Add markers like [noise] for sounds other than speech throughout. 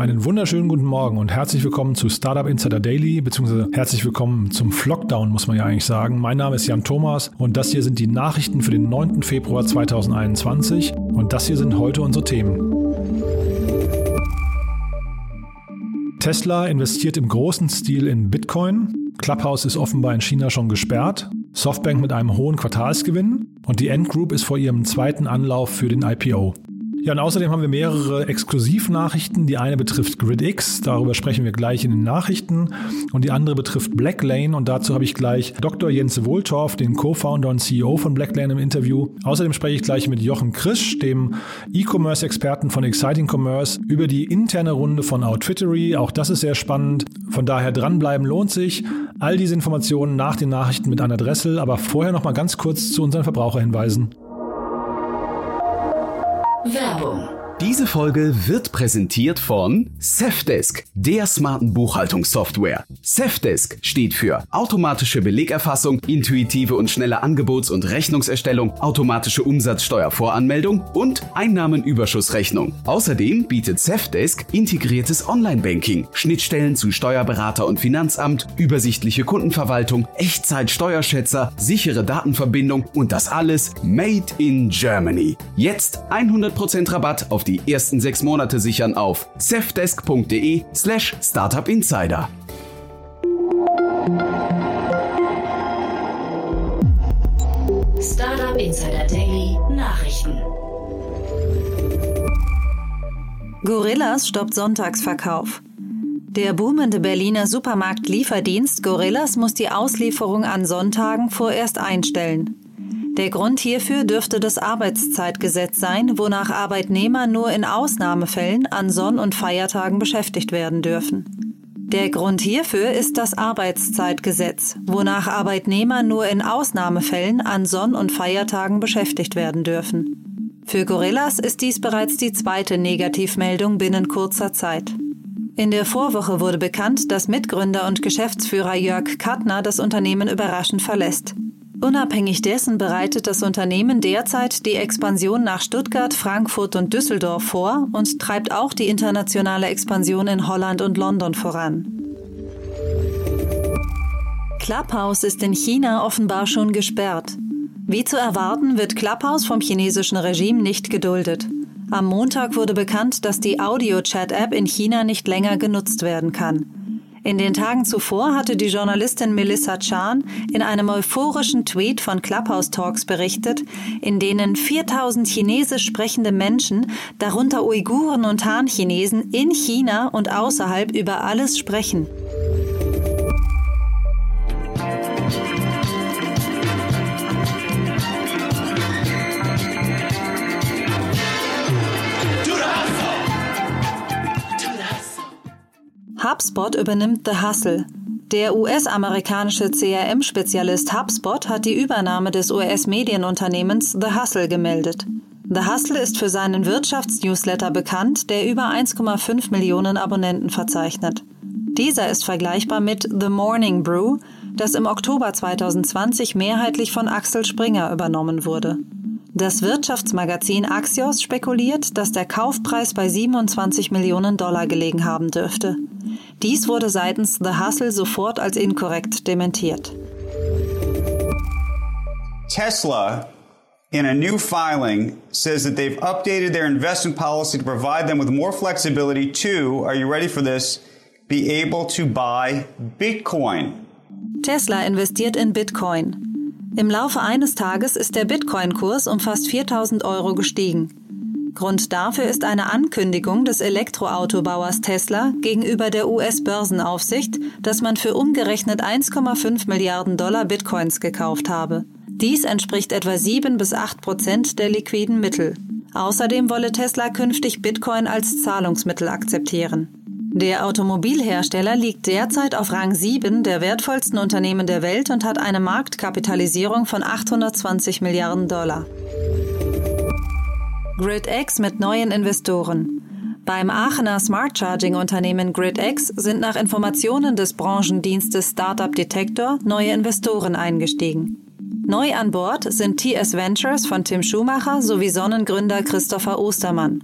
Einen wunderschönen guten Morgen und herzlich willkommen zu Startup Insider Daily, beziehungsweise herzlich willkommen zum Flockdown, muss man ja eigentlich sagen. Mein Name ist Jan Thomas und das hier sind die Nachrichten für den 9. Februar 2021 und das hier sind heute unsere Themen. Tesla investiert im großen Stil in Bitcoin. Clubhouse ist offenbar in China schon gesperrt. Softbank mit einem hohen Quartalsgewinn. Und die Endgroup ist vor ihrem zweiten Anlauf für den IPO. Ja, und außerdem haben wir mehrere Exklusivnachrichten. Die eine betrifft GridX, darüber sprechen wir gleich in den Nachrichten. Und die andere betrifft Blacklane und dazu habe ich gleich Dr. Jens Wohltorf, den Co-Founder und CEO von Blacklane im Interview. Außerdem spreche ich gleich mit Jochen Krisch, dem E-Commerce-Experten von Exciting Commerce, über die interne Runde von Outfittery. Auch das ist sehr spannend. Von daher dranbleiben lohnt sich. All diese Informationen nach den Nachrichten mit Anna Dressel, aber vorher noch mal ganz kurz zu unseren Verbraucherhinweisen. Werbung diese Folge wird präsentiert von Safdesk, der smarten Buchhaltungssoftware. Safdesk steht für automatische Belegerfassung, intuitive und schnelle Angebots- und Rechnungserstellung, automatische Umsatzsteuervoranmeldung und Einnahmenüberschussrechnung. Außerdem bietet Safdesk integriertes Online-Banking, Schnittstellen zu Steuerberater und Finanzamt, übersichtliche Kundenverwaltung, Echtzeit-Steuerschätzer, sichere Datenverbindung und das alles made in Germany. Jetzt 100% Rabatt auf die die ersten sechs Monate sichern auf safdesk.de slash startupinsider. Startup Insider Daily Nachrichten. Gorillas stoppt Sonntagsverkauf. Der boomende Berliner Supermarkt-Lieferdienst Gorillas muss die Auslieferung an Sonntagen vorerst einstellen. Der Grund hierfür dürfte das Arbeitszeitgesetz sein, wonach Arbeitnehmer nur in Ausnahmefällen an Sonn- und Feiertagen beschäftigt werden dürfen. Der Grund hierfür ist das Arbeitszeitgesetz, wonach Arbeitnehmer nur in Ausnahmefällen an Sonn- und Feiertagen beschäftigt werden dürfen. Für Gorillas ist dies bereits die zweite Negativmeldung binnen kurzer Zeit. In der Vorwoche wurde bekannt, dass Mitgründer und Geschäftsführer Jörg Kattner das Unternehmen überraschend verlässt. Unabhängig dessen bereitet das Unternehmen derzeit die Expansion nach Stuttgart, Frankfurt und Düsseldorf vor und treibt auch die internationale Expansion in Holland und London voran. Clubhouse ist in China offenbar schon gesperrt. Wie zu erwarten, wird Clubhouse vom chinesischen Regime nicht geduldet. Am Montag wurde bekannt, dass die Audio-Chat-App in China nicht länger genutzt werden kann. In den Tagen zuvor hatte die Journalistin Melissa Chan in einem euphorischen Tweet von Clubhouse Talks berichtet, in denen 4000 chinesisch sprechende Menschen, darunter Uiguren und Han-Chinesen, in China und außerhalb über alles sprechen. HubSpot übernimmt The Hustle. Der US-amerikanische CRM-Spezialist HubSpot hat die Übernahme des US-Medienunternehmens The Hustle gemeldet. The Hustle ist für seinen Wirtschaftsnewsletter bekannt, der über 1,5 Millionen Abonnenten verzeichnet. Dieser ist vergleichbar mit The Morning Brew, das im Oktober 2020 mehrheitlich von Axel Springer übernommen wurde. Das Wirtschaftsmagazin Axios spekuliert, dass der Kaufpreis bei 27 Millionen Dollar gelegen haben dürfte. Dies wurde seitens The Hustle sofort als inkorrekt dementiert. Tesla in a new filing says that they've updated their investment policy to provide them with more flexibility to, are you ready for this, be able to buy Bitcoin. Tesla investiert in Bitcoin. Im Laufe eines Tages ist der Bitcoin-Kurs um fast 4000 Euro gestiegen. Grund dafür ist eine Ankündigung des Elektroautobauers Tesla gegenüber der US-Börsenaufsicht, dass man für umgerechnet 1,5 Milliarden Dollar Bitcoins gekauft habe. Dies entspricht etwa 7 bis 8 Prozent der liquiden Mittel. Außerdem wolle Tesla künftig Bitcoin als Zahlungsmittel akzeptieren. Der Automobilhersteller liegt derzeit auf Rang 7 der wertvollsten Unternehmen der Welt und hat eine Marktkapitalisierung von 820 Milliarden Dollar. GridX mit neuen Investoren. Beim Aachener Smart Charging Unternehmen GridX sind nach Informationen des Branchendienstes Startup Detector neue Investoren eingestiegen. Neu an Bord sind TS Ventures von Tim Schumacher sowie Sonnengründer Christopher Ostermann.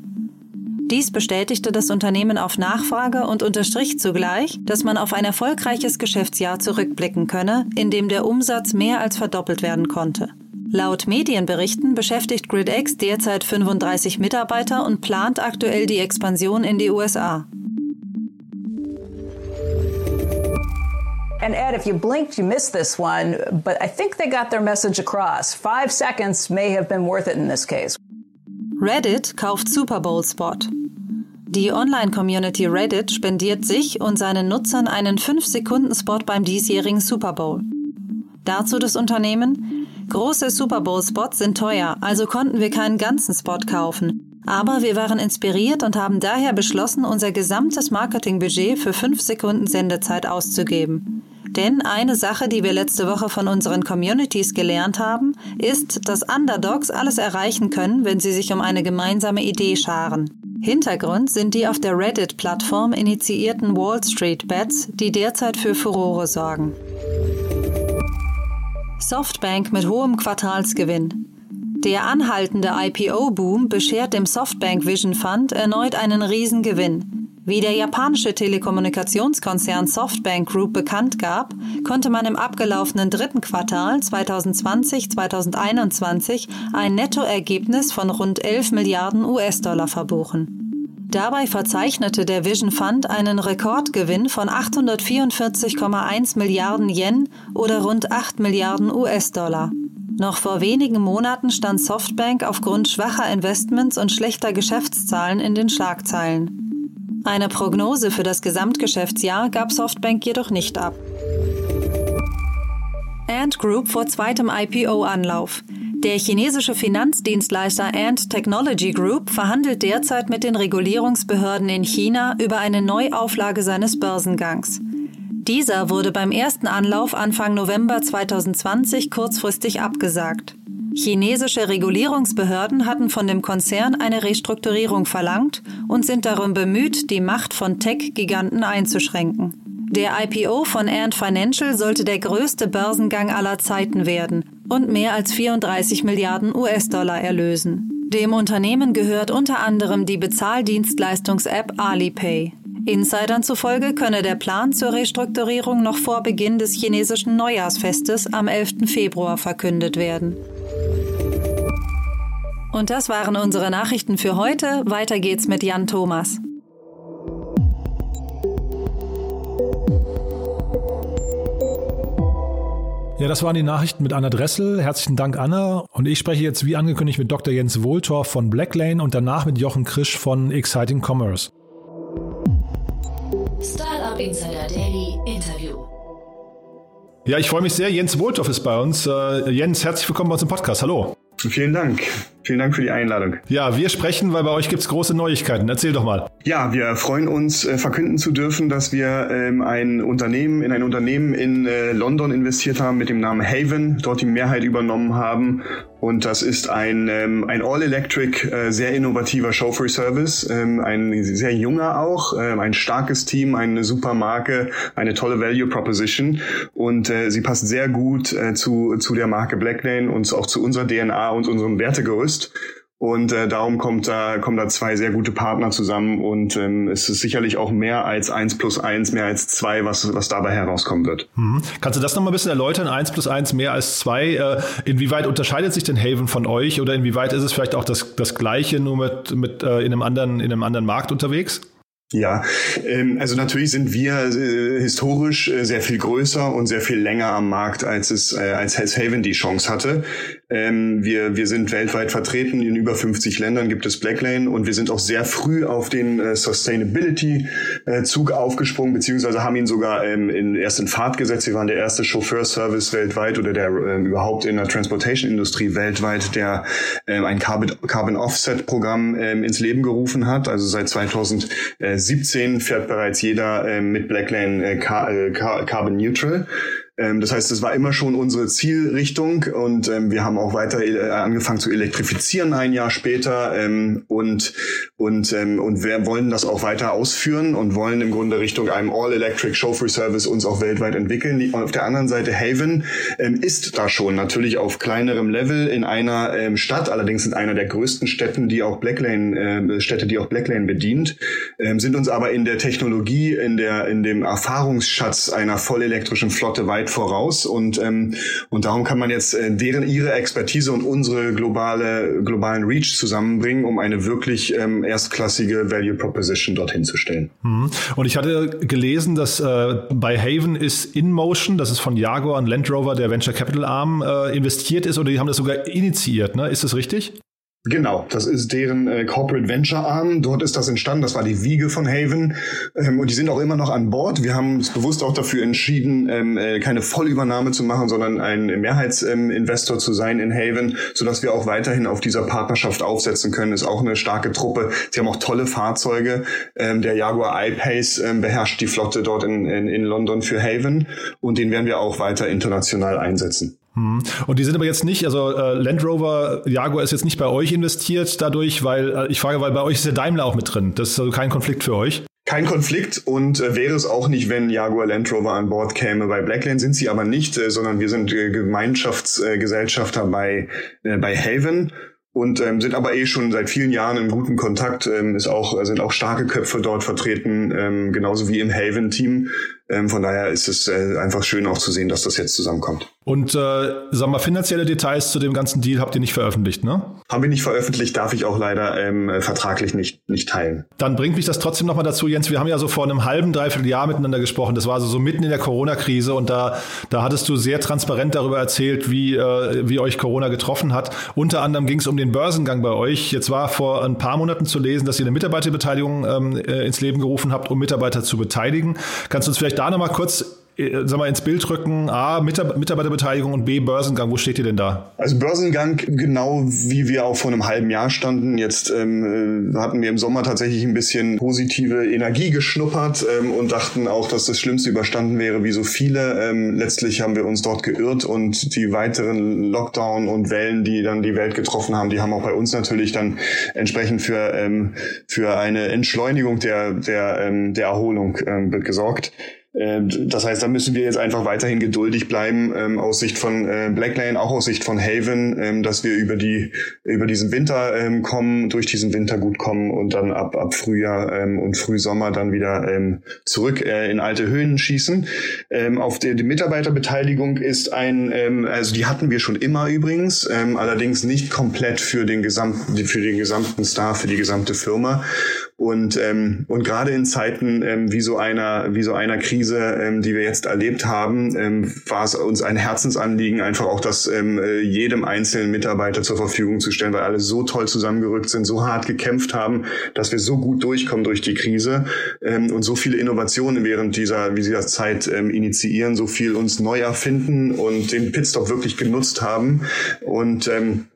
Dies bestätigte das Unternehmen auf Nachfrage und unterstrich zugleich, dass man auf ein erfolgreiches Geschäftsjahr zurückblicken könne, in dem der Umsatz mehr als verdoppelt werden konnte. Laut Medienberichten beschäftigt GridX derzeit 35 Mitarbeiter und plant aktuell die Expansion in die USA. And Ed, if you blinked, you missed this one, but I think they got their message across. Five seconds may have been worth it in this case. Reddit kauft Super Bowl Spot. Die Online-Community Reddit spendiert sich und seinen Nutzern einen 5-Sekunden-Spot beim diesjährigen Super Bowl. Dazu das Unternehmen. Große Super Bowl-Spots sind teuer, also konnten wir keinen ganzen Spot kaufen. Aber wir waren inspiriert und haben daher beschlossen, unser gesamtes Marketingbudget für 5 Sekunden Sendezeit auszugeben. Denn eine Sache, die wir letzte Woche von unseren Communities gelernt haben, ist, dass Underdogs alles erreichen können, wenn sie sich um eine gemeinsame Idee scharen. Hintergrund sind die auf der Reddit-Plattform initiierten Wall Street Bets, die derzeit für Furore sorgen. Softbank mit hohem Quartalsgewinn. Der anhaltende IPO-Boom beschert dem Softbank Vision Fund erneut einen Riesengewinn. Wie der japanische Telekommunikationskonzern Softbank Group bekannt gab, konnte man im abgelaufenen dritten Quartal 2020-2021 ein Nettoergebnis von rund 11 Milliarden US-Dollar verbuchen. Dabei verzeichnete der Vision Fund einen Rekordgewinn von 844,1 Milliarden Yen oder rund 8 Milliarden US-Dollar. Noch vor wenigen Monaten stand Softbank aufgrund schwacher Investments und schlechter Geschäftszahlen in den Schlagzeilen. Eine Prognose für das Gesamtgeschäftsjahr gab Softbank jedoch nicht ab. Ant Group vor zweitem IPO-Anlauf. Der chinesische Finanzdienstleister Ant Technology Group verhandelt derzeit mit den Regulierungsbehörden in China über eine Neuauflage seines Börsengangs. Dieser wurde beim ersten Anlauf Anfang November 2020 kurzfristig abgesagt. Chinesische Regulierungsbehörden hatten von dem Konzern eine Restrukturierung verlangt und sind darum bemüht, die Macht von Tech-Giganten einzuschränken. Der IPO von Ant Financial sollte der größte Börsengang aller Zeiten werden und mehr als 34 Milliarden US-Dollar erlösen. Dem Unternehmen gehört unter anderem die Bezahldienstleistungs-App Alipay. Insidern zufolge könne der Plan zur Restrukturierung noch vor Beginn des chinesischen Neujahrsfestes am 11. Februar verkündet werden. Und das waren unsere Nachrichten für heute. Weiter geht's mit Jan Thomas. Ja, das waren die Nachrichten mit Anna Dressel. Herzlichen Dank, Anna. Und ich spreche jetzt wie angekündigt mit Dr. Jens Wohltorf von Blacklane und danach mit Jochen Krisch von Exciting Commerce. Startup Insider Daily Interview. Ja, ich freue mich sehr. Jens Wohltorf ist bei uns. Äh, Jens, herzlich willkommen bei uns im Podcast. Hallo. Vielen Dank. Vielen Dank für die Einladung. Ja, wir sprechen, weil bei euch gibt es große Neuigkeiten. Erzähl doch mal. Ja, wir freuen uns, äh, verkünden zu dürfen, dass wir ähm, ein Unternehmen, in ein Unternehmen in äh, London investiert haben mit dem Namen Haven, dort die Mehrheit übernommen haben. Und das ist ein, ähm, ein All-Electric, äh, sehr innovativer Chauffeur-Service, ähm, ein sehr junger auch, ähm, ein starkes Team, eine super Marke, eine tolle Value Proposition. Und äh, sie passt sehr gut äh, zu, zu der Marke Blacklane und auch zu unserer DNA und unserem Wertegerüst. Und äh, darum kommt da, kommen da zwei sehr gute Partner zusammen und ähm, es ist sicherlich auch mehr als eins plus eins, mehr als zwei, was, was dabei herauskommen wird. Mhm. Kannst du das nochmal ein bisschen erläutern? Eins plus eins, mehr als zwei. Äh, inwieweit unterscheidet sich denn Haven von euch oder inwieweit ist es vielleicht auch das, das Gleiche, nur mit, mit äh, in, einem anderen, in einem anderen Markt unterwegs? Ja, ähm, also natürlich sind wir äh, historisch äh, sehr viel größer und sehr viel länger am Markt, als es äh, als Haven die Chance hatte. Ähm, wir, wir sind weltweit vertreten, in über 50 Ländern gibt es Blacklane und wir sind auch sehr früh auf den äh, Sustainability-Zug äh, aufgesprungen, beziehungsweise haben ihn sogar ähm, in, erst in Fahrt gesetzt. Wir waren der erste Chauffeurservice weltweit oder der äh, überhaupt in der Transportation-Industrie weltweit, der ähm, ein Carbon, Carbon Offset-Programm ähm, ins Leben gerufen hat. Also seit 2017 fährt bereits jeder ähm, mit Blacklane äh, Car äh, Carbon Neutral. Ähm, das heißt, es war immer schon unsere Zielrichtung und ähm, wir haben auch weiter äh, angefangen zu elektrifizieren ein Jahr später ähm, und und ähm, und wir wollen das auch weiter ausführen und wollen im Grunde Richtung einem All-Electric Chauffeur Service uns auch weltweit entwickeln. Auf der anderen Seite Haven ähm, ist da schon natürlich auf kleinerem Level in einer ähm, Stadt, allerdings in einer der größten Städten, die auch Blacklane äh, Städte, die auch Blacklane bedient, ähm, sind uns aber in der Technologie, in der in dem Erfahrungsschatz einer vollelektrischen Flotte weit weit voraus und ähm, und darum kann man jetzt äh, deren ihre Expertise und unsere globale globalen Reach zusammenbringen, um eine wirklich ähm, erstklassige Value Proposition dorthin zu stellen. Mhm. Und ich hatte gelesen, dass äh, bei Haven ist InMotion, das ist von Jaguar und Land Rover der Venture Capital Arm äh, investiert ist oder die haben das sogar initiiert, ne? Ist das richtig? Genau, das ist deren äh, Corporate Venture Arm. Dort ist das entstanden. Das war die Wiege von Haven. Ähm, und die sind auch immer noch an Bord. Wir haben uns bewusst auch dafür entschieden, ähm, äh, keine Vollübernahme zu machen, sondern ein Mehrheitsinvestor ähm, zu sein in Haven, sodass wir auch weiterhin auf dieser Partnerschaft aufsetzen können. Ist auch eine starke Truppe. Sie haben auch tolle Fahrzeuge. Ähm, der Jaguar I-Pace ähm, beherrscht die Flotte dort in, in, in London für Haven. Und den werden wir auch weiter international einsetzen. Hm. Und die sind aber jetzt nicht, also äh, Land Rover, Jaguar ist jetzt nicht bei euch investiert dadurch, weil äh, ich frage, weil bei euch ist der Daimler auch mit drin. Das ist also kein Konflikt für euch. Kein Konflikt und äh, wäre es auch nicht, wenn Jaguar Land Rover an Bord käme. Bei Blackland sind sie aber nicht, äh, sondern wir sind äh, Gemeinschaftsgesellschafter bei, äh, bei Haven und ähm, sind aber eh schon seit vielen Jahren in gutem Kontakt. Ähm, ist auch sind auch starke Köpfe dort vertreten, ähm, genauso wie im Haven-Team. Ähm, von daher ist es äh, einfach schön auch zu sehen, dass das jetzt zusammenkommt. Und äh, sag mal, finanzielle Details zu dem ganzen Deal habt ihr nicht veröffentlicht, ne? Haben wir nicht veröffentlicht, darf ich auch leider ähm, vertraglich nicht, nicht teilen. Dann bringt mich das trotzdem nochmal dazu, Jens, wir haben ja so vor einem halben, dreiviertel Jahr miteinander gesprochen. Das war also so mitten in der Corona-Krise und da, da hattest du sehr transparent darüber erzählt, wie, äh, wie euch Corona getroffen hat. Unter anderem ging es um den Börsengang bei euch. Jetzt war vor ein paar Monaten zu lesen, dass ihr eine Mitarbeiterbeteiligung ähm, äh, ins Leben gerufen habt, um Mitarbeiter zu beteiligen. Kannst du uns vielleicht da nochmal kurz äh, sag mal, ins Bild rücken, A, Mitarbeiterbeteiligung und B, Börsengang. Wo steht ihr denn da? Also Börsengang, genau wie wir auch vor einem halben Jahr standen. Jetzt ähm, äh, hatten wir im Sommer tatsächlich ein bisschen positive Energie geschnuppert ähm, und dachten auch, dass das Schlimmste überstanden wäre, wie so viele. Ähm, letztlich haben wir uns dort geirrt und die weiteren Lockdown und Wellen, die dann die Welt getroffen haben, die haben auch bei uns natürlich dann entsprechend für, ähm, für eine Entschleunigung der, der, ähm, der Erholung ähm, gesorgt. Ähm, das heißt, da müssen wir jetzt einfach weiterhin geduldig bleiben, ähm, aus Sicht von äh, Blacklane, auch aus Sicht von Haven, ähm, dass wir über die über diesen Winter ähm, kommen, durch diesen Winter gut kommen und dann ab ab Frühjahr ähm, und Frühsommer dann wieder ähm, zurück äh, in alte Höhen schießen. Ähm, auf der die Mitarbeiterbeteiligung ist ein, ähm, also die hatten wir schon immer übrigens, ähm, allerdings nicht komplett für den gesamten für den gesamten Staff, für die gesamte Firma. Und, ähm, und gerade in Zeiten ähm, wie so einer, wie so einer Krise, ähm, die wir jetzt erlebt haben, ähm, war es uns ein Herzensanliegen, einfach auch das ähm, äh, jedem einzelnen Mitarbeiter zur Verfügung zu stellen, weil alle so toll zusammengerückt sind, so hart gekämpft haben, dass wir so gut durchkommen durch die Krise ähm, und so viele Innovationen während dieser, wie dieser Zeit ähm, initiieren, so viel uns neu erfinden und den Pitstop wirklich genutzt haben. Und ähm,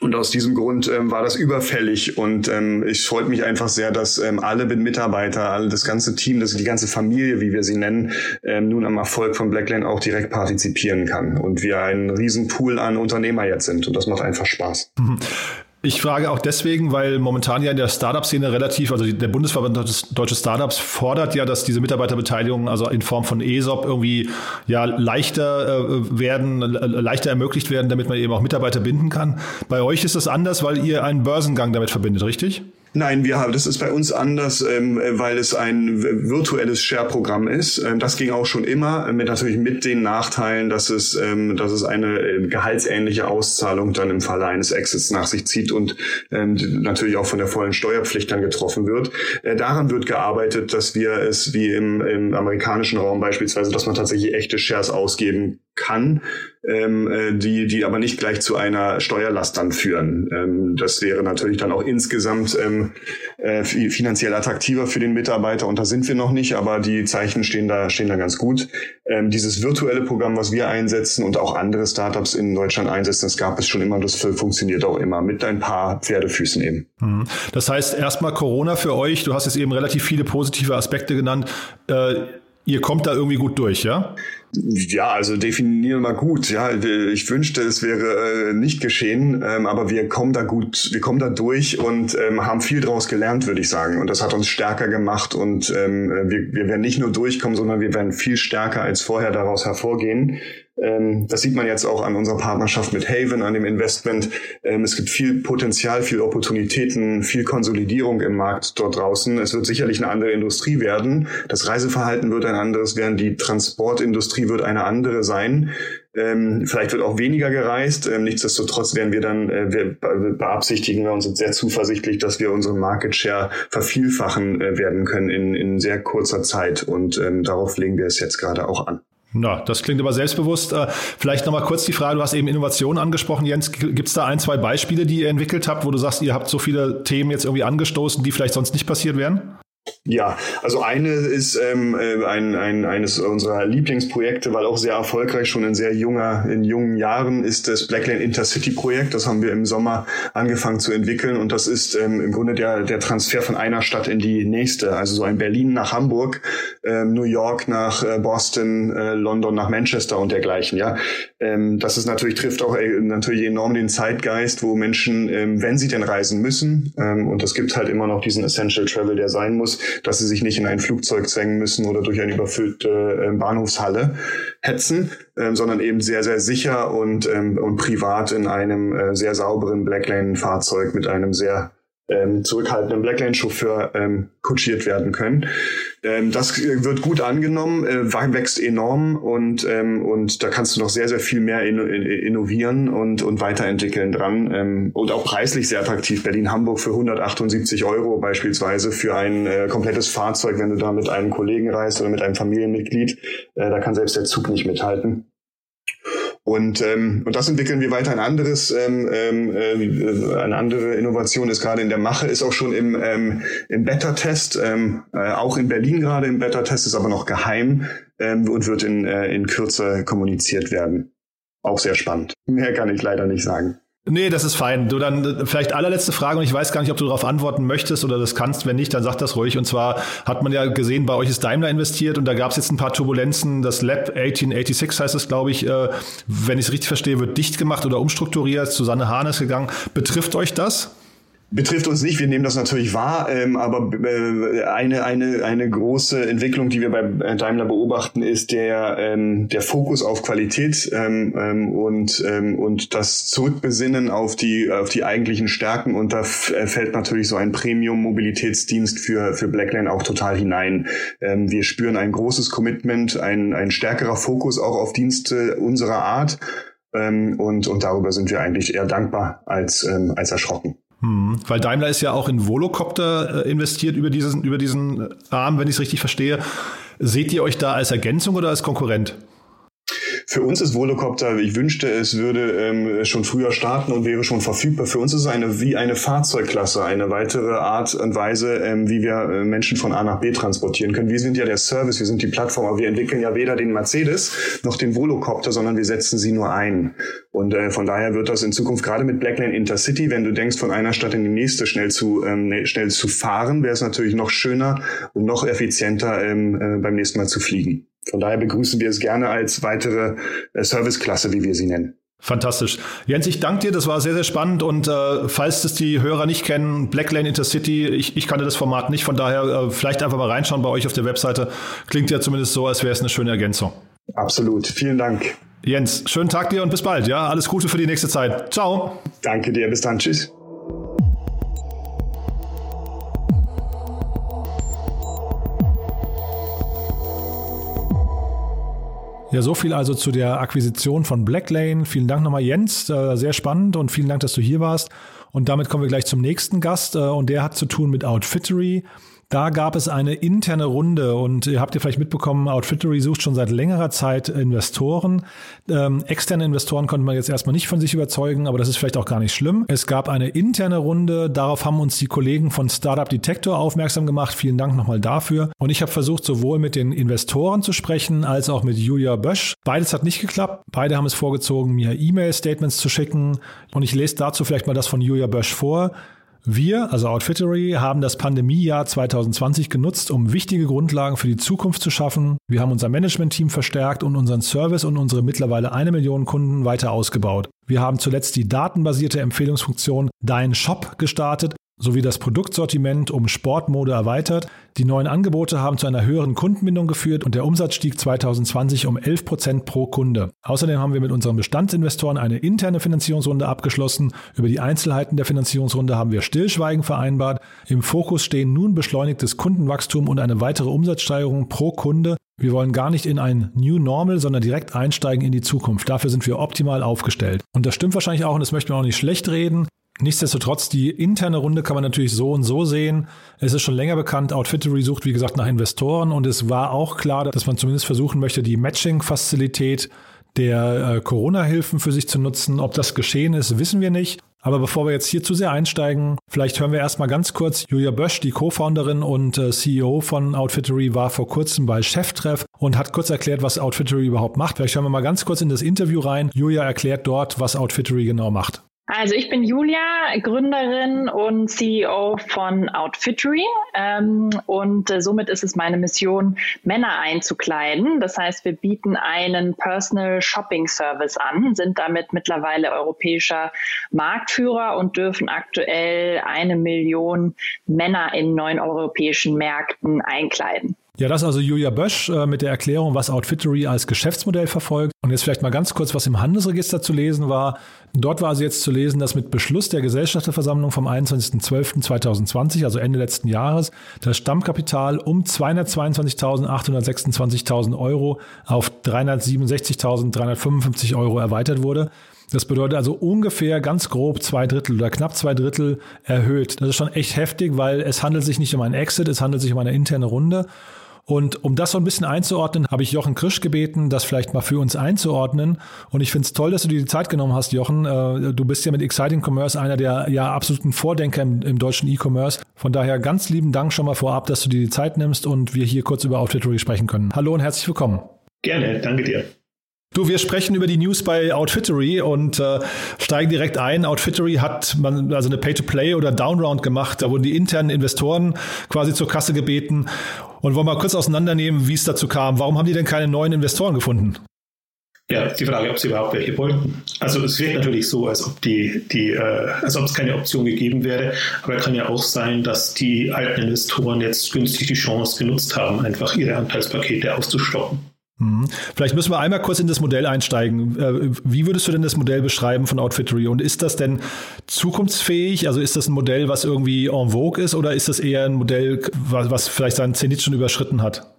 und aus diesem Grund ähm, war das überfällig. Und ähm, ich freut mich einfach sehr, dass ähm, alle Mitarbeiter, alle das ganze Team, das die ganze Familie, wie wir sie nennen, ähm, nun am Erfolg von Blackland auch direkt partizipieren kann. Und wir ein Riesenpool an Unternehmer jetzt sind. Und das macht einfach Spaß. [laughs] Ich frage auch deswegen, weil momentan ja in der Startup-Szene relativ, also der Bundesverband Deutsche Startups fordert ja, dass diese Mitarbeiterbeteiligung, also in Form von ESOP, irgendwie ja leichter äh, werden, leichter ermöglicht werden, damit man eben auch Mitarbeiter binden kann. Bei euch ist das anders, weil ihr einen Börsengang damit verbindet, richtig? Nein, wir haben, das ist bei uns anders, ähm, weil es ein virtuelles Share-Programm ist. Ähm, das ging auch schon immer, mit natürlich mit den Nachteilen, dass es, ähm, dass es eine äh, gehaltsähnliche Auszahlung dann im Falle eines Exits nach sich zieht und ähm, natürlich auch von der vollen Steuerpflicht dann getroffen wird. Äh, daran wird gearbeitet, dass wir es wie im, im amerikanischen Raum beispielsweise, dass man tatsächlich echte Shares ausgeben kann, ähm, äh, die, die aber nicht gleich zu einer Steuerlast dann führen. Ähm, das wäre natürlich dann auch insgesamt ähm, äh, finanziell attraktiver für den Mitarbeiter und da sind wir noch nicht, aber die Zeichen stehen da, stehen da ganz gut. Ähm, dieses virtuelle Programm, was wir einsetzen und auch andere Startups in Deutschland einsetzen, das gab es schon immer, das funktioniert auch immer mit ein paar Pferdefüßen eben. Mhm. Das heißt erstmal Corona für euch, du hast jetzt eben relativ viele positive Aspekte genannt. Äh, ihr kommt da irgendwie gut durch, ja? Ja, also definieren wir gut. Ja, ich wünschte, es wäre äh, nicht geschehen, ähm, aber wir kommen da gut, wir kommen da durch und ähm, haben viel daraus gelernt, würde ich sagen. Und das hat uns stärker gemacht und ähm, wir, wir werden nicht nur durchkommen, sondern wir werden viel stärker als vorher daraus hervorgehen. Ähm, das sieht man jetzt auch an unserer Partnerschaft mit Haven, an dem Investment. Ähm, es gibt viel Potenzial, viel Opportunitäten, viel Konsolidierung im Markt dort draußen. Es wird sicherlich eine andere Industrie werden. Das Reiseverhalten wird ein anderes werden. Die Transportindustrie wird eine andere sein. Ähm, vielleicht wird auch weniger gereist. Ähm, nichtsdestotrotz werden wir dann, äh, wir beabsichtigen wir sind sehr zuversichtlich, dass wir unseren Market Share vervielfachen äh, werden können in, in sehr kurzer Zeit. Und ähm, darauf legen wir es jetzt gerade auch an. Na, das klingt aber selbstbewusst. Äh, vielleicht nochmal kurz die Frage, du hast eben Innovation angesprochen, Jens. Gibt es da ein, zwei Beispiele, die ihr entwickelt habt, wo du sagst, ihr habt so viele Themen jetzt irgendwie angestoßen, die vielleicht sonst nicht passiert wären? Ja, also eine ist ähm, äh, ein, ein, eines unserer Lieblingsprojekte, weil auch sehr erfolgreich schon in sehr junger, in jungen Jahren ist das Blackland Intercity Projekt. Das haben wir im Sommer angefangen zu entwickeln und das ist ähm, im Grunde der, der Transfer von einer Stadt in die nächste. Also so ein Berlin nach Hamburg, ähm, New York nach äh, Boston, äh, London nach Manchester und dergleichen. Ja, ähm, das ist natürlich trifft auch äh, natürlich enorm den Zeitgeist, wo Menschen, ähm, wenn sie denn reisen müssen, ähm, und es gibt halt immer noch diesen Essential Travel, der sein muss dass sie sich nicht in ein Flugzeug zwängen müssen oder durch eine überfüllte äh, Bahnhofshalle hetzen, äh, sondern eben sehr, sehr sicher und, ähm, und privat in einem äh, sehr sauberen Blacklane-Fahrzeug mit einem sehr ähm, zurückhaltenden Blacklane-Chauffeur ähm, kutschiert werden können. Ähm, das wird gut angenommen, äh, wächst enorm und, ähm, und da kannst du noch sehr, sehr viel mehr in, innovieren und, und weiterentwickeln dran. Ähm, und auch preislich sehr attraktiv. Berlin-Hamburg für 178 Euro beispielsweise für ein äh, komplettes Fahrzeug, wenn du da mit einem Kollegen reist oder mit einem Familienmitglied. Äh, da kann selbst der Zug nicht mithalten. Und, ähm, und das entwickeln wir weiter. Ein anderes, ähm, ähm, äh, eine andere Innovation ist gerade in der Mache, ist auch schon im, ähm, im Beta-Test, ähm, äh, auch in Berlin gerade im Beta-Test, ist aber noch geheim ähm, und wird in, äh, in Kürze kommuniziert werden. Auch sehr spannend. Mehr kann ich leider nicht sagen. Nee, das ist fein. Du dann vielleicht allerletzte Frage und ich weiß gar nicht, ob du darauf antworten möchtest oder das kannst. Wenn nicht, dann sag das ruhig. Und zwar hat man ja gesehen, bei euch ist Daimler investiert und da gab es jetzt ein paar Turbulenzen. Das Lab 1886 heißt es, glaube ich, äh, wenn ich es richtig verstehe, wird dicht gemacht oder umstrukturiert. Susanne Hahn ist gegangen. Betrifft euch das? Betrifft uns nicht, wir nehmen das natürlich wahr, ähm, aber äh, eine, eine, eine große Entwicklung, die wir bei Daimler beobachten, ist der, ähm, der Fokus auf Qualität ähm, ähm, und, ähm, und das Zurückbesinnen auf die, auf die eigentlichen Stärken. Und da äh, fällt natürlich so ein Premium-Mobilitätsdienst für, für Blacklane auch total hinein. Ähm, wir spüren ein großes Commitment, ein, ein stärkerer Fokus auch auf Dienste unserer Art. Ähm, und, und darüber sind wir eigentlich eher dankbar als, ähm, als erschrocken. Hm, weil Daimler ist ja auch in Volocopter äh, investiert über diesen, über diesen Arm, wenn ich es richtig verstehe. Seht ihr euch da als Ergänzung oder als Konkurrent? Für uns ist Volocopter, ich wünschte, es würde ähm, schon früher starten und wäre schon verfügbar. Für uns ist es eine, wie eine Fahrzeugklasse, eine weitere Art und Weise, ähm, wie wir äh, Menschen von A nach B transportieren können. Wir sind ja der Service, wir sind die Plattform, aber wir entwickeln ja weder den Mercedes noch den Volocopter, sondern wir setzen sie nur ein. Und äh, von daher wird das in Zukunft gerade mit Blacklane Intercity, wenn du denkst, von einer Stadt in die nächste schnell zu, ähm, ne, schnell zu fahren, wäre es natürlich noch schöner und noch effizienter ähm, äh, beim nächsten Mal zu fliegen. Von daher begrüßen wir es gerne als weitere äh, Serviceklasse, wie wir sie nennen. Fantastisch. Jens, ich danke dir, das war sehr, sehr spannend und äh, falls das die Hörer nicht kennen, Blacklane Intercity, ich, ich kannte das Format nicht, von daher äh, vielleicht einfach mal reinschauen bei euch auf der Webseite. Klingt ja zumindest so, als wäre es eine schöne Ergänzung. Absolut. Vielen Dank. Jens, schönen Tag dir und bis bald. Ja, alles Gute für die nächste Zeit. Ciao. Danke dir, bis dann. Tschüss. Ja, so viel also zu der Akquisition von Blacklane. Vielen Dank nochmal, Jens. Äh, sehr spannend und vielen Dank, dass du hier warst. Und damit kommen wir gleich zum nächsten Gast äh, und der hat zu tun mit Outfittery. Da gab es eine interne Runde und ihr habt ihr vielleicht mitbekommen, Outfittery sucht schon seit längerer Zeit Investoren. Ähm, externe Investoren konnte man jetzt erstmal nicht von sich überzeugen, aber das ist vielleicht auch gar nicht schlimm. Es gab eine interne Runde, darauf haben uns die Kollegen von Startup Detector aufmerksam gemacht. Vielen Dank nochmal dafür. Und ich habe versucht, sowohl mit den Investoren zu sprechen, als auch mit Julia Bösch. Beides hat nicht geklappt. Beide haben es vorgezogen, mir E-Mail-Statements zu schicken. Und ich lese dazu vielleicht mal das von Julia Bösch vor. Wir, also Outfittery, haben das Pandemiejahr 2020 genutzt, um wichtige Grundlagen für die Zukunft zu schaffen. Wir haben unser Management-Team verstärkt und unseren Service und unsere mittlerweile eine Million Kunden weiter ausgebaut. Wir haben zuletzt die datenbasierte Empfehlungsfunktion Dein Shop gestartet, sowie das Produktsortiment um Sportmode erweitert. Die neuen Angebote haben zu einer höheren Kundenbindung geführt und der Umsatz stieg 2020 um 11 Prozent pro Kunde. Außerdem haben wir mit unseren Bestandsinvestoren eine interne Finanzierungsrunde abgeschlossen. Über die Einzelheiten der Finanzierungsrunde haben wir Stillschweigen vereinbart. Im Fokus stehen nun beschleunigtes Kundenwachstum und eine weitere Umsatzsteigerung pro Kunde. Wir wollen gar nicht in ein New Normal, sondern direkt einsteigen in die Zukunft. Dafür sind wir optimal aufgestellt. Und das stimmt wahrscheinlich auch und das möchte man auch nicht schlecht reden. Nichtsdestotrotz, die interne Runde kann man natürlich so und so sehen. Es ist schon länger bekannt, Outfittery sucht, wie gesagt, nach Investoren und es war auch klar, dass man zumindest versuchen möchte, die Matching-Fazilität der äh, Corona-Hilfen für sich zu nutzen. Ob das geschehen ist, wissen wir nicht. Aber bevor wir jetzt hier zu sehr einsteigen, vielleicht hören wir erstmal ganz kurz. Julia Bösch, die Co-Founderin und äh, CEO von Outfittery, war vor kurzem bei Cheftreff und hat kurz erklärt, was Outfittery überhaupt macht. Vielleicht hören wir mal ganz kurz in das Interview rein. Julia erklärt dort, was Outfittery genau macht. Also ich bin Julia, Gründerin und CEO von Outfittery ähm, und äh, somit ist es meine Mission, Männer einzukleiden. Das heißt, wir bieten einen Personal Shopping Service an, sind damit mittlerweile europäischer Marktführer und dürfen aktuell eine Million Männer in neun europäischen Märkten einkleiden. Ja, das ist also Julia Bösch äh, mit der Erklärung, was Outfittery als Geschäftsmodell verfolgt. Und jetzt vielleicht mal ganz kurz, was im Handelsregister zu lesen war. Dort war also jetzt zu lesen, dass mit Beschluss der Gesellschafterversammlung vom 21.12.2020, also Ende letzten Jahres, das Stammkapital um 222.826.000 Euro auf 367.355 Euro erweitert wurde. Das bedeutet also ungefähr ganz grob zwei Drittel oder knapp zwei Drittel erhöht. Das ist schon echt heftig, weil es handelt sich nicht um einen Exit, es handelt sich um eine interne Runde. Und um das so ein bisschen einzuordnen, habe ich Jochen Krisch gebeten, das vielleicht mal für uns einzuordnen. Und ich finde es toll, dass du dir die Zeit genommen hast, Jochen. Äh, du bist ja mit Exciting Commerce einer der ja absoluten Vordenker im, im deutschen E-Commerce. Von daher ganz lieben Dank schon mal vorab, dass du dir die Zeit nimmst und wir hier kurz über Outfittery sprechen können. Hallo und herzlich willkommen. Gerne, danke dir. Du, wir sprechen über die News bei Outfittery und äh, steigen direkt ein. Outfittery hat man also eine Pay-to-Play oder Downround gemacht. Da wurden die internen Investoren quasi zur Kasse gebeten. Und wollen wir mal kurz auseinandernehmen, wie es dazu kam. Warum haben die denn keine neuen Investoren gefunden? Ja, die Frage, ob sie überhaupt welche wollten. Also es wirkt natürlich so, als ob die, die, äh, als ob es keine Option gegeben wäre. Aber es kann ja auch sein, dass die alten Investoren jetzt günstig die Chance genutzt haben, einfach ihre Anteilspakete auszustoppen. Mhm. Vielleicht müssen wir einmal kurz in das Modell einsteigen. Äh, wie würdest du denn das Modell beschreiben von Outfittery? Und ist das denn zukunftsfähig? Also ist das ein Modell, was irgendwie en vogue ist oder ist das eher ein Modell, was vielleicht seinen Zenit schon überschritten hat?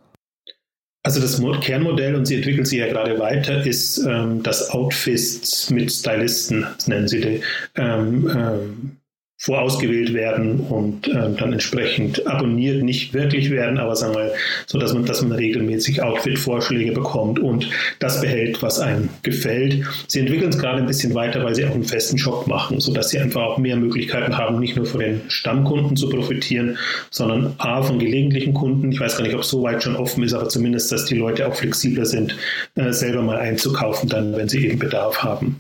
Also das Kernmodell, und sie entwickeln sich ja gerade weiter, ist ähm, das Outfits mit Stylisten, nennen sie die, ähm, ähm, vorausgewählt werden und äh, dann entsprechend abonniert nicht wirklich werden, aber sagen wir so, dass man, dass man regelmäßig Outfit-Vorschläge bekommt und das behält, was einem gefällt. Sie entwickeln es gerade ein bisschen weiter, weil sie auch einen festen Shop machen, sodass sie einfach auch mehr Möglichkeiten haben, nicht nur von den Stammkunden zu profitieren, sondern A von gelegentlichen Kunden. Ich weiß gar nicht, ob es so weit schon offen ist, aber zumindest, dass die Leute auch flexibler sind, äh, selber mal einzukaufen, dann, wenn sie eben Bedarf haben.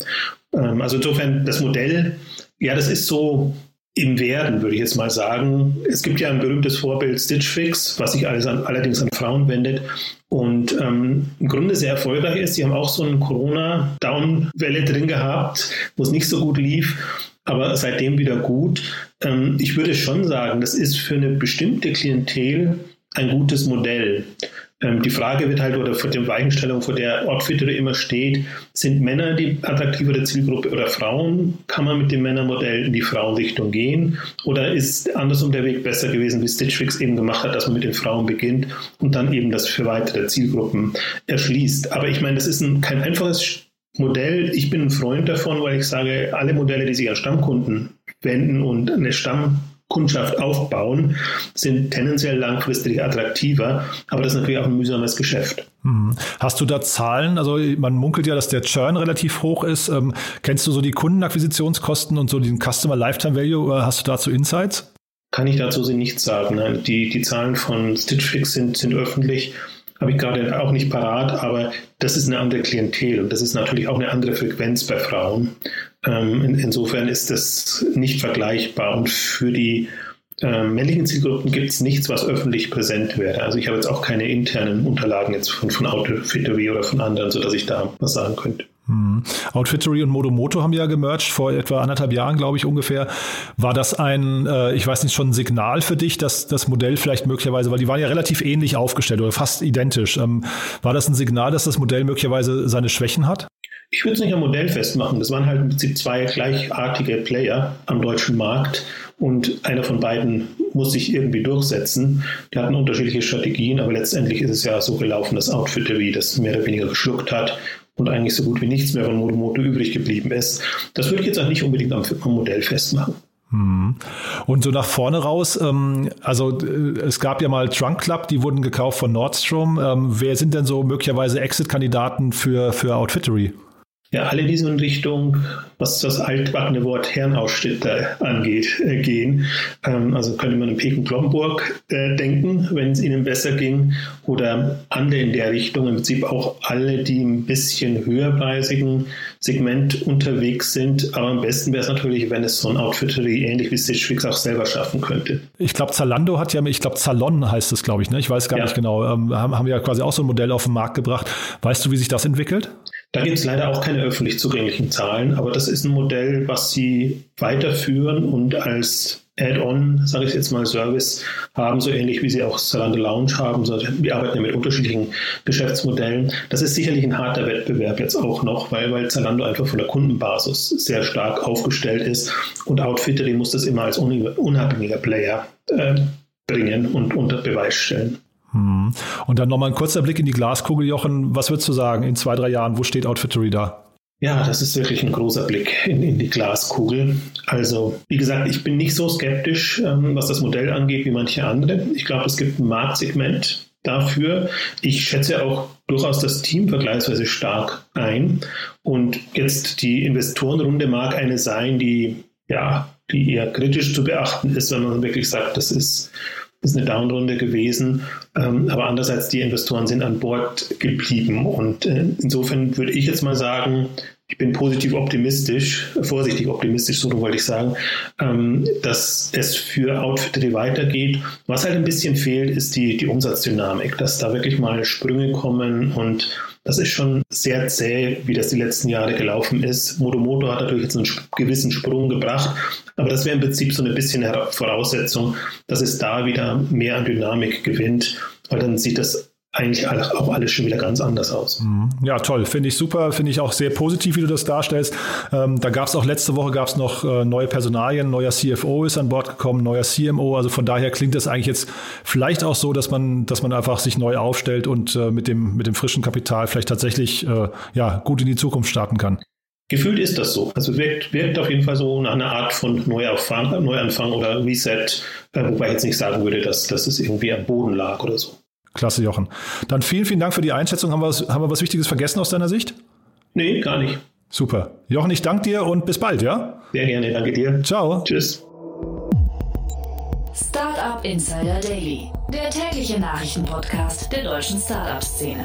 Ähm, also insofern das Modell ja, das ist so im Werden, würde ich jetzt mal sagen. Es gibt ja ein berühmtes Vorbild Stitch Fix, was sich alles an, allerdings an Frauen wendet und ähm, im Grunde sehr erfolgreich ist. Sie haben auch so eine Corona-Down-Welle drin gehabt, wo es nicht so gut lief, aber seitdem wieder gut. Ähm, ich würde schon sagen, das ist für eine bestimmte Klientel ein gutes Modell. Ähm, die Frage wird halt, oder vor der Weichenstellung, vor der Outfitter immer steht, sind Männer die attraktivere Zielgruppe oder Frauen? Kann man mit dem Männermodell in die Frauenrichtung gehen? Oder ist andersrum der Weg besser gewesen, wie Stitch Fix eben gemacht hat, dass man mit den Frauen beginnt und dann eben das für weitere Zielgruppen erschließt? Aber ich meine, das ist ein, kein einfaches Modell. Ich bin ein Freund davon, weil ich sage, alle Modelle, die sich an Stammkunden wenden und eine Stamm Kundschaft aufbauen, sind tendenziell langfristig attraktiver, aber das ist natürlich auch ein mühsames Geschäft. Hm. Hast du da Zahlen? Also man munkelt ja, dass der Churn relativ hoch ist. Ähm, kennst du so die Kundenakquisitionskosten und so den Customer Lifetime Value? Oder hast du dazu Insights? Kann ich dazu nichts sagen. Nein. Die, die Zahlen von Stitch Fix sind, sind öffentlich habe ich gerade auch nicht parat, aber das ist eine andere Klientel und das ist natürlich auch eine andere Frequenz bei Frauen. Ähm, in, insofern ist das nicht vergleichbar. Und für die äh, männlichen Zielgruppen gibt es nichts, was öffentlich präsent wäre. Also ich habe jetzt auch keine internen Unterlagen jetzt von, von Outfittery oder von anderen, sodass ich da was sagen könnte. Hm. Outfittery und Modomoto haben ja gemerged vor etwa anderthalb Jahren, glaube ich ungefähr. War das ein, äh, ich weiß nicht, schon ein Signal für dich, dass das Modell vielleicht möglicherweise, weil die waren ja relativ ähnlich aufgestellt oder fast identisch. Ähm, war das ein Signal, dass das Modell möglicherweise seine Schwächen hat? Ich würde es nicht am Modell festmachen. Das waren halt im Prinzip zwei gleichartige Player am deutschen Markt und einer von beiden muss sich irgendwie durchsetzen. Die hatten unterschiedliche Strategien, aber letztendlich ist es ja so gelaufen, dass Outfittery das mehr oder weniger geschluckt hat und eigentlich so gut wie nichts mehr von Modomoto übrig geblieben ist. Das würde ich jetzt auch nicht unbedingt am, am Modell festmachen. Hm. Und so nach vorne raus, ähm, also äh, es gab ja mal Trunk Club, die wurden gekauft von Nordstrom. Ähm, wer sind denn so möglicherweise Exit-Kandidaten für, für Outfittery? Ja, alle, die so in Richtung, was das altbackene Wort Herrenausschnitte angeht, äh, gehen. Ähm, also könnte man an Peken Glomburg äh, denken, wenn es ihnen besser ging, oder andere in der Richtung. Im Prinzip auch alle, die ein bisschen höherpreisigen Segment unterwegs sind. Aber am besten wäre es natürlich, wenn es so ein Outfittery ähnlich wie Stitch Fix auch selber schaffen könnte. Ich glaube, Zalando hat ja, ich glaube, Zalon heißt es, glaube ich, ne? Ich weiß gar ja. nicht genau. Ähm, haben, haben ja quasi auch so ein Modell auf den Markt gebracht. Weißt du, wie sich das entwickelt? Da gibt es leider auch keine öffentlich zugänglichen Zahlen, aber das ist ein Modell, was sie weiterführen und als Add-on, sage ich jetzt mal, Service haben, so ähnlich wie sie auch Zalando Lounge haben. Wir arbeiten ja mit unterschiedlichen Geschäftsmodellen. Das ist sicherlich ein harter Wettbewerb jetzt auch noch, weil, weil Zalando einfach von der Kundenbasis sehr stark aufgestellt ist und Outfittery muss das immer als unabhängiger Player äh, bringen und unter Beweis stellen. Hm. Und dann nochmal ein kurzer Blick in die Glaskugel, Jochen. Was würdest du sagen in zwei, drei Jahren? Wo steht Outfittery da? Ja, das ist wirklich ein großer Blick in, in die Glaskugel. Also, wie gesagt, ich bin nicht so skeptisch, ähm, was das Modell angeht, wie manche andere. Ich glaube, es gibt ein Marktsegment dafür. Ich schätze auch durchaus das Team vergleichsweise stark ein. Und jetzt die Investorenrunde mag eine sein, die ja, die eher kritisch zu beachten ist, wenn man wirklich sagt, das ist ist eine Downrunde gewesen. Ähm, aber andererseits, die Investoren sind an Bord geblieben. Und äh, insofern würde ich jetzt mal sagen, ich bin positiv optimistisch, vorsichtig optimistisch, so wollte ich sagen, ähm, dass es für Outfittery weitergeht. Was halt ein bisschen fehlt, ist die, die Umsatzdynamik, dass da wirklich mal Sprünge kommen und das ist schon sehr zäh, wie das die letzten Jahre gelaufen ist. Motomoto hat natürlich jetzt einen gewissen Sprung gebracht, aber das wäre im Prinzip so ein bisschen Voraussetzung, dass es da wieder mehr an Dynamik gewinnt, weil dann sieht das eigentlich auch alles schon wieder ganz anders aus. Mhm. Ja, toll. Finde ich super. Finde ich auch sehr positiv, wie du das darstellst. Ähm, da gab es auch letzte Woche gab es noch äh, neue Personalien. Neuer CFO ist an Bord gekommen, neuer CMO. Also von daher klingt das eigentlich jetzt vielleicht auch so, dass man, dass man einfach sich neu aufstellt und äh, mit, dem, mit dem frischen Kapital vielleicht tatsächlich äh, ja, gut in die Zukunft starten kann. Gefühlt ist das so. Also wirkt, wirkt auf jeden Fall so eine Art von Neuanfang, Neuanfang oder Reset, äh, wobei ich jetzt nicht sagen würde, dass, dass es irgendwie am Boden lag oder so. Klasse, Jochen. Dann vielen, vielen Dank für die Einschätzung. Haben wir, was, haben wir was Wichtiges vergessen aus deiner Sicht? Nee, gar nicht. Super. Jochen, ich danke dir und bis bald, ja? Sehr gerne, danke dir. Ciao. Tschüss. Startup Insider Daily, der tägliche Nachrichtenpodcast der deutschen Startup-Szene.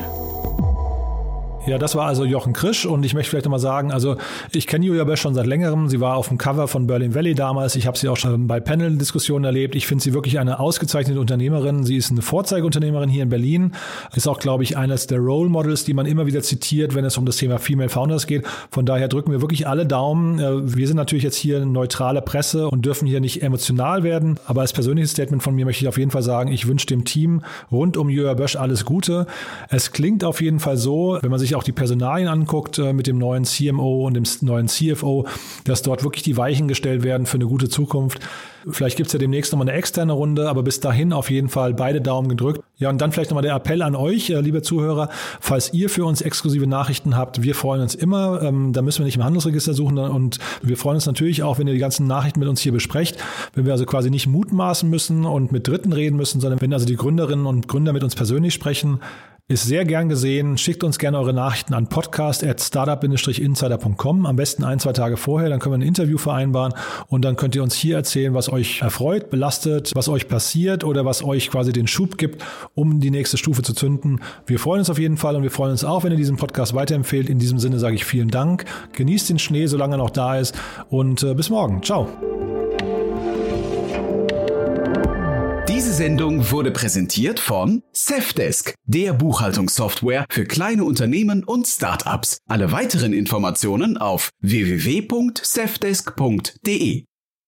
Ja, das war also Jochen Krisch und ich möchte vielleicht nochmal sagen, also ich kenne Julia Bösch schon seit längerem. Sie war auf dem Cover von Berlin Valley damals. Ich habe sie auch schon bei Panel-Diskussionen erlebt. Ich finde sie wirklich eine ausgezeichnete Unternehmerin. Sie ist eine Vorzeigeunternehmerin hier in Berlin. Ist auch, glaube ich, eines der Role Models, die man immer wieder zitiert, wenn es um das Thema Female Founders geht. Von daher drücken wir wirklich alle Daumen. Äh, wir sind natürlich jetzt hier eine neutrale Presse und dürfen hier nicht emotional werden. Aber als persönliches Statement von mir möchte ich auf jeden Fall sagen, ich wünsche dem Team rund um Julia Bösch alles Gute. Es klingt auf jeden Fall so, wenn man sich sich auch die Personalien anguckt äh, mit dem neuen CMO und dem neuen CFO, dass dort wirklich die Weichen gestellt werden für eine gute Zukunft. Vielleicht gibt es ja demnächst nochmal eine externe Runde, aber bis dahin auf jeden Fall beide Daumen gedrückt. Ja, und dann vielleicht nochmal der Appell an euch, äh, liebe Zuhörer, falls ihr für uns exklusive Nachrichten habt, wir freuen uns immer. Ähm, da müssen wir nicht im Handelsregister suchen und wir freuen uns natürlich auch, wenn ihr die ganzen Nachrichten mit uns hier besprecht, wenn wir also quasi nicht mutmaßen müssen und mit Dritten reden müssen, sondern wenn also die Gründerinnen und Gründer mit uns persönlich sprechen. Ist sehr gern gesehen. Schickt uns gerne eure Nachrichten an podcast.startup-insider.com. Am besten ein, zwei Tage vorher, dann können wir ein Interview vereinbaren und dann könnt ihr uns hier erzählen, was euch erfreut, belastet, was euch passiert oder was euch quasi den Schub gibt, um die nächste Stufe zu zünden. Wir freuen uns auf jeden Fall und wir freuen uns auch, wenn ihr diesen Podcast weiterempfehlt. In diesem Sinne sage ich vielen Dank. Genießt den Schnee, solange er noch da ist und äh, bis morgen. Ciao. Sendung wurde präsentiert von Safdesk, der Buchhaltungssoftware für kleine Unternehmen und Startups. Alle weiteren Informationen auf www.safdesk.de.